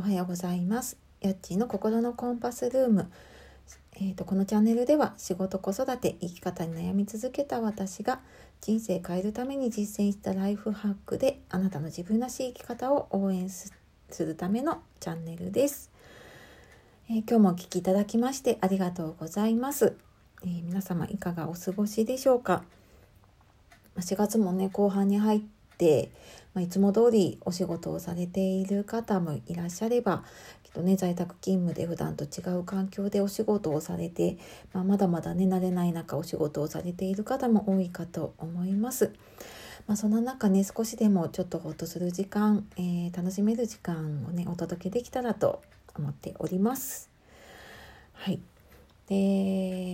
おはようございます。やっちーの心のコンパスルーム。えーと、このチャンネルでは仕事子育て生き方に悩み続けた私が人生変えるために実践したライフハックであなたの自分らしい生き方を応援するためのチャンネルです、えー今日もお聞きいただきましてありがとうございます、えー皆様いかがお過ごしでしょうか？ま4月もね後半に入って、まあ、いつも通りお仕事をされている方もいらっしゃればきっとね在宅勤務で普段と違う環境でお仕事をされて、まあ、まだまだね慣れない中お仕事をされている方も多いかと思います。まあ、その中ね少しでもちょっとほっとする時間、えー楽しめる時間をねお届けできたらと思っております。はいで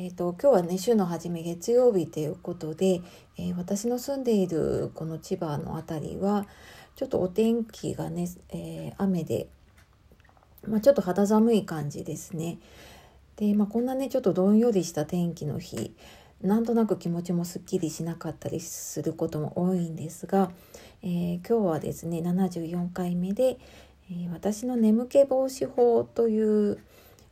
えー、と今日はね週の初め月曜日ということで、えー私の住んでいるこの千葉の辺りはちょっとお天気がね、えー雨で、まあ、ちょっと肌寒い感じですね。で、まあ、こんなねちょっとどんよりした天気の日なんとなく気持ちもすっきりしなかったりすることも多いんですが、えー今日はですね74回目で、え私の眠気防止法という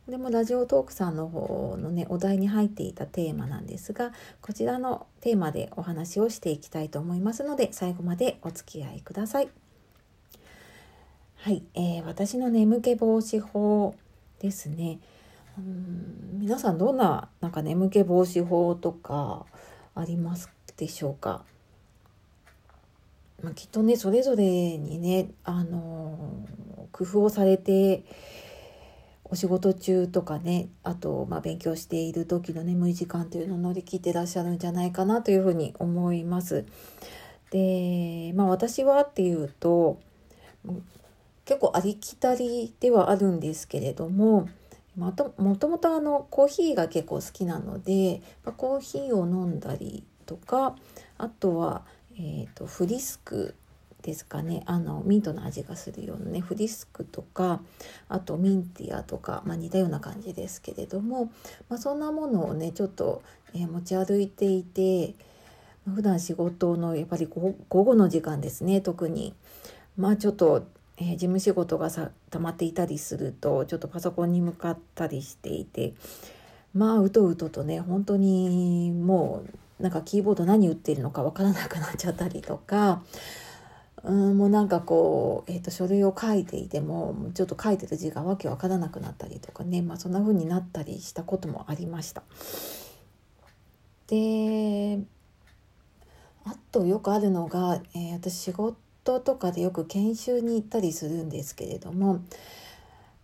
これもラジオトークさんの方のねお題に入っていたテーマなんですがこちらのテーマでお話をしていきたいと思いますので最後までお付き合いください。はい、えー私の眠気防止法ですね。うん皆さんどんななんか眠気防止法とかありますでしょうか？まあ、きっとねそれぞれにねあの工夫をされてお仕事中とかねあと、まあ、勉強している時の眠い時間というのを乗り切ってらっしゃるんじゃないかなというふうに思います。でまあ私はっていうと結構ありきたりではあるんですけれどもまともともとあのコーヒーが結構好きなので、まあ、コーヒーを飲んだりとかあとは、えー、とフリスクですかねあのミントの味がするようなねフリスクとかあとミンティアとか、まあ、似たような感じですけれども、まあ、そんなものをねちょっと、えー持ち歩いていて普段仕事のやっぱり午午後の時間ですね特にまあちょっと、えー事務仕事がさ溜まっていたりするとちょっとパソコンに向かったりしていてまあうとうととね本当にもうなんかキーボード何打ってるのかわからなくなっちゃったりとか。うんもうなんかこう、えー、と書類を書いていてもちょっと書いてる字がわけわからなくなったりとかね、まあ、そんな風になったりしたこともありました。であとよくあるのが、えー私仕事とかでよく研修に行ったりするんですけれども、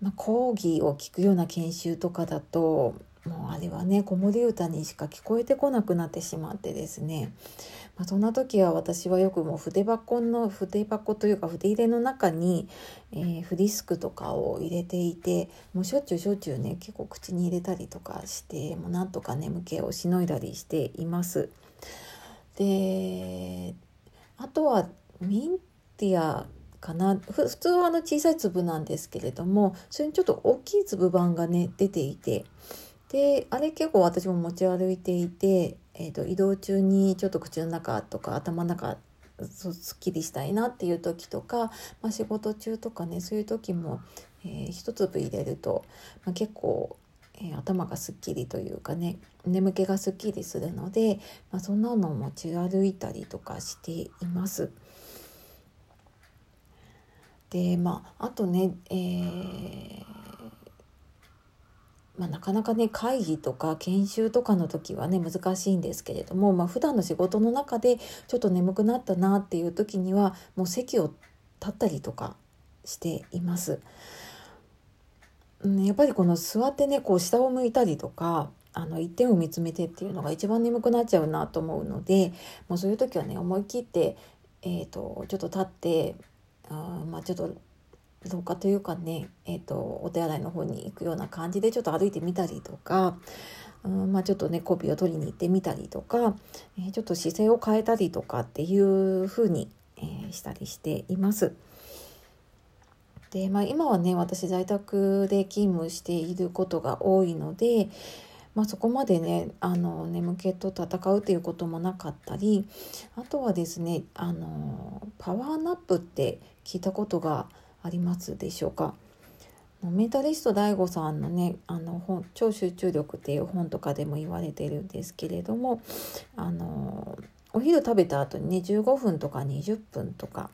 まあ、講義を聞くような研修とかだともうあれはね子守歌にしか聞こえてこなくなってしまってですね、まあ、そんな時は私はよくもう筆箱の筆箱というか筆入れの中に、えーフリスクとかを入れていてもうしょっちゅうしょっちゅうね結構口に入れたりとかしてもうなんとか眠気をしのいだりしています。であとはミンティアかな普通はあの小さい粒なんですけれどもそれにちょっと大きい粒版がね出ていてであれ結構私も持ち歩いていて、えー、と移動中にちょっと口の中とか頭の中すっきりしたいなっていう時とか、まあ、仕事中とかねそういう時も、えー一粒入れると、まあ、結構、えー頭がすっきりというかね眠気がすっきりするので、まあ、そんなのを持ち歩いたりとかしています。でまああとね、えーまあ、なかなかね会議とか研修とかの時はね難しいんですけれども、まあ普段の仕事の中でちょっと眠くなったなっていう時にはもう席を立ったりとかしています。うん、やっぱりこの座ってねこう下を向いたりとかあの一点を見つめてっていうのが一番眠くなっちゃうなと思うのでもうそういう時はね思い切って、えー、とちょっと立ってあまあちょっと廊下というかね、えー、とお手洗いの方に行くような感じでちょっと歩いてみたりとか、うんまあ、ちょっとねコピーを取りに行ってみたりとか、えーちょっと姿勢を変えたりとかっていう風に、えーしたりしています。で、まあ、今はね私在宅で勤務していることが多いので、まあ、そこまでねあの眠気と戦うっていうこともなかったりあとはですねあのパワーナップって聞いたことがあありますでしょうか？メンタリスト DAIGO さんのねあの本「超集中力」っていう本とかでも言われてるんですけれどもあのお昼食べた後にね15分とか20分とか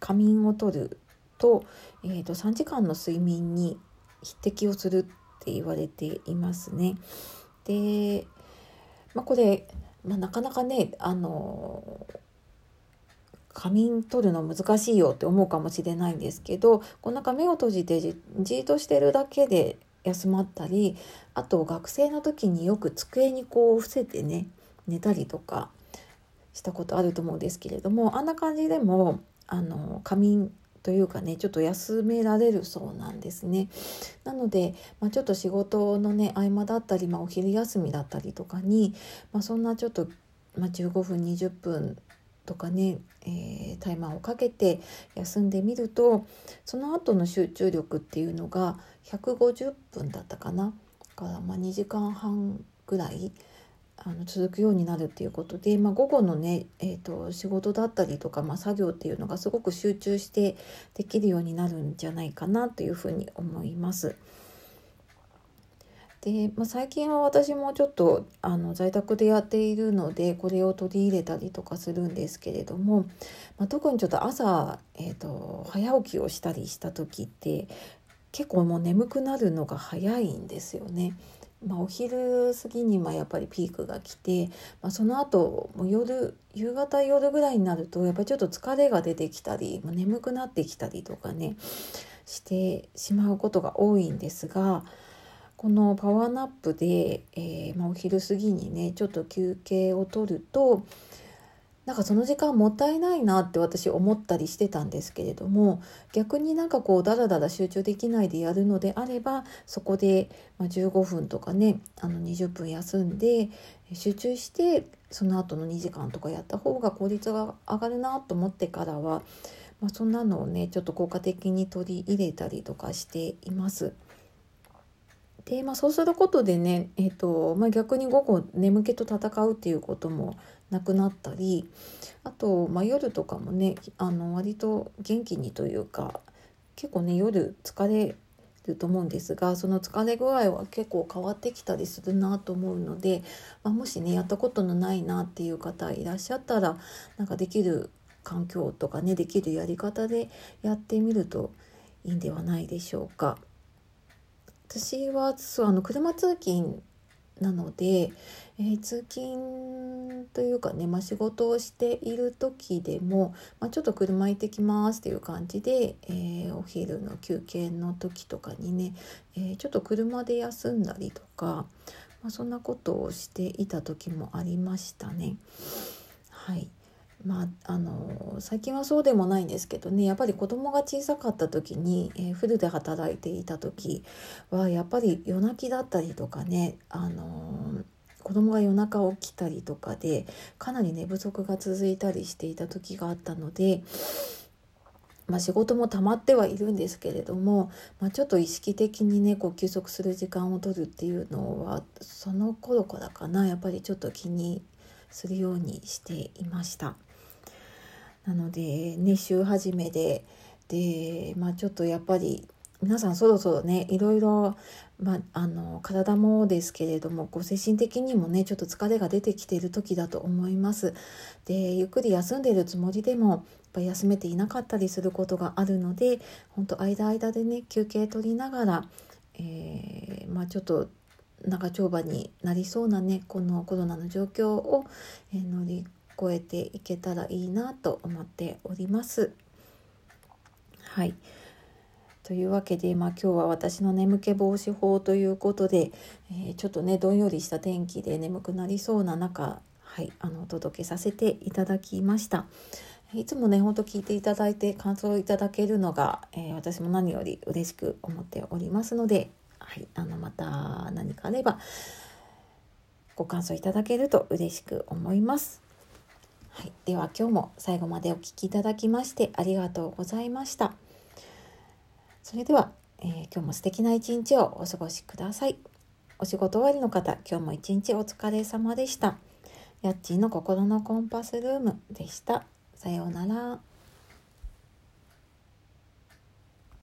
仮眠をとると,、えーと、3時間の睡眠に匹敵をするって言われていますね。で、まあ、これ、まあ、なかなかねあの仮眠取るの難しいよって思うかもしれないんですけどこうなんか目を閉じてじじっとしてるだけで休まったりあと学生の時によく机にこう伏せてね寝たりとかしたことあると思うんですけれどもあんな感じでもあの仮眠というかねちょっと休められるそうなんですね。なので、まあ、ちょっと仕事のね合間だったり、まあ、お昼休みだったりとかに、まあ、そんなちょっと、ま、15分20分とかね、えー、タイマーをかけて休んでみるとその後の集中力っていうのが150分だったかなから、まあ、2時間半ぐらいあの続くようになるっていうことで、まあ、午後のね、えーと、仕事だったりとか、まあ、作業っていうのがすごく集中してできるようになるんじゃないかなというふうに思います。で、まあ、最近は私もちょっとあの在宅でやっているのでこれを取り入れたりとかするんですけれども、まあ、特にちょっと朝、えーと早起きをしたりした時って結構もう眠くなるのが早いんですよね。まあ、お昼過ぎにまやっぱりピークが来て、まあ、その後もう夜夕方夜ぐらいになるとやっぱりちょっと疲れが出てきたり、まあ、眠くなってきたりとかねしてしまうことが多いんですがこのパワーナップで、えー、まあ、お昼過ぎにねちょっと休憩を取るとなんかその時間もったいないなって私思ったりしてたんですけれども逆になんかこうダラダラ集中できないでやるのであればそこで15分とかねあの20分休んで集中してその後の2時間とかやった方が効率が上がるなと思ってからは、まあ、そんなのをねちょっと効果的に取り入れたりとかしています。でまあ、そうすることでね、えーとまあ、逆に午後眠気と戦うっていうこともなくなったりあと、まあ、夜とかもねあの割と元気にというか結構ね夜疲れると思うんですがその疲れ具合は結構変わってきたりするなと思うので、まあ、もしねやったことのないなっていう方いらっしゃったらなんかできる環境とかねできるやり方でやってみるといいんではないでしょうか。私はそうあの車通勤なので、えー、通勤というかね、まあ、仕事をしている時でも、まあ、ちょっと車行ってきますっていう感じで、えー、お昼の休憩の時とかにね、えー、ちょっと車で休んだりとか、まあ、そんなことをしていた時もありましたね。はいまあ、あの最近はそうでもないんですけどねやっぱり子供が小さかった時に、えー、フルで働いていた時はやっぱり夜泣きだったりとかね、あの子供が夜中起きたりとかでかなり寝不足が続いたりしていた時があったので。まあ、仕事も溜まってはいるんですけれども、まあ、ちょっと意識的にねこう休息する時間を取るっていうのはその頃からかなやっぱりちょっと気にするようにしていました。なのでね週始めででまあちょっとやっぱり皆さんそろそろねいろいろ、まあ、あの体もですけれどもこう精神的にもねちょっと疲れが出てきている時だと思います。でゆっくり休んでいるつもりでもやっぱ休めていなかったりすることがあるので本当間間でね休憩取りながら、えー、まあ、ちょっと長丁場になりそうなねこのコロナの状況を、え乗り越えていけたらいいなと思っております。はいというわけで、まあ、今日は私の眠気防止法ということで、えー、ちょっとねどんよりした天気で眠くなりそうな中、はい、あのお届けさせていただきました。いつもねほんと聞いていただいて感想をいただけるのが、えー、私も何より嬉しく思っておりますので、はい、あのまた何かあればご感想いただけると嬉しく思います。はい、では今日も最後までお聴きいただきましてありがとうございました。それでは、えー、今日も素敵な一日をお過ごしください。お仕事終わりの方、今日も一日お疲れ様でした。やっちーの心のコンパスルームでした。さようなら。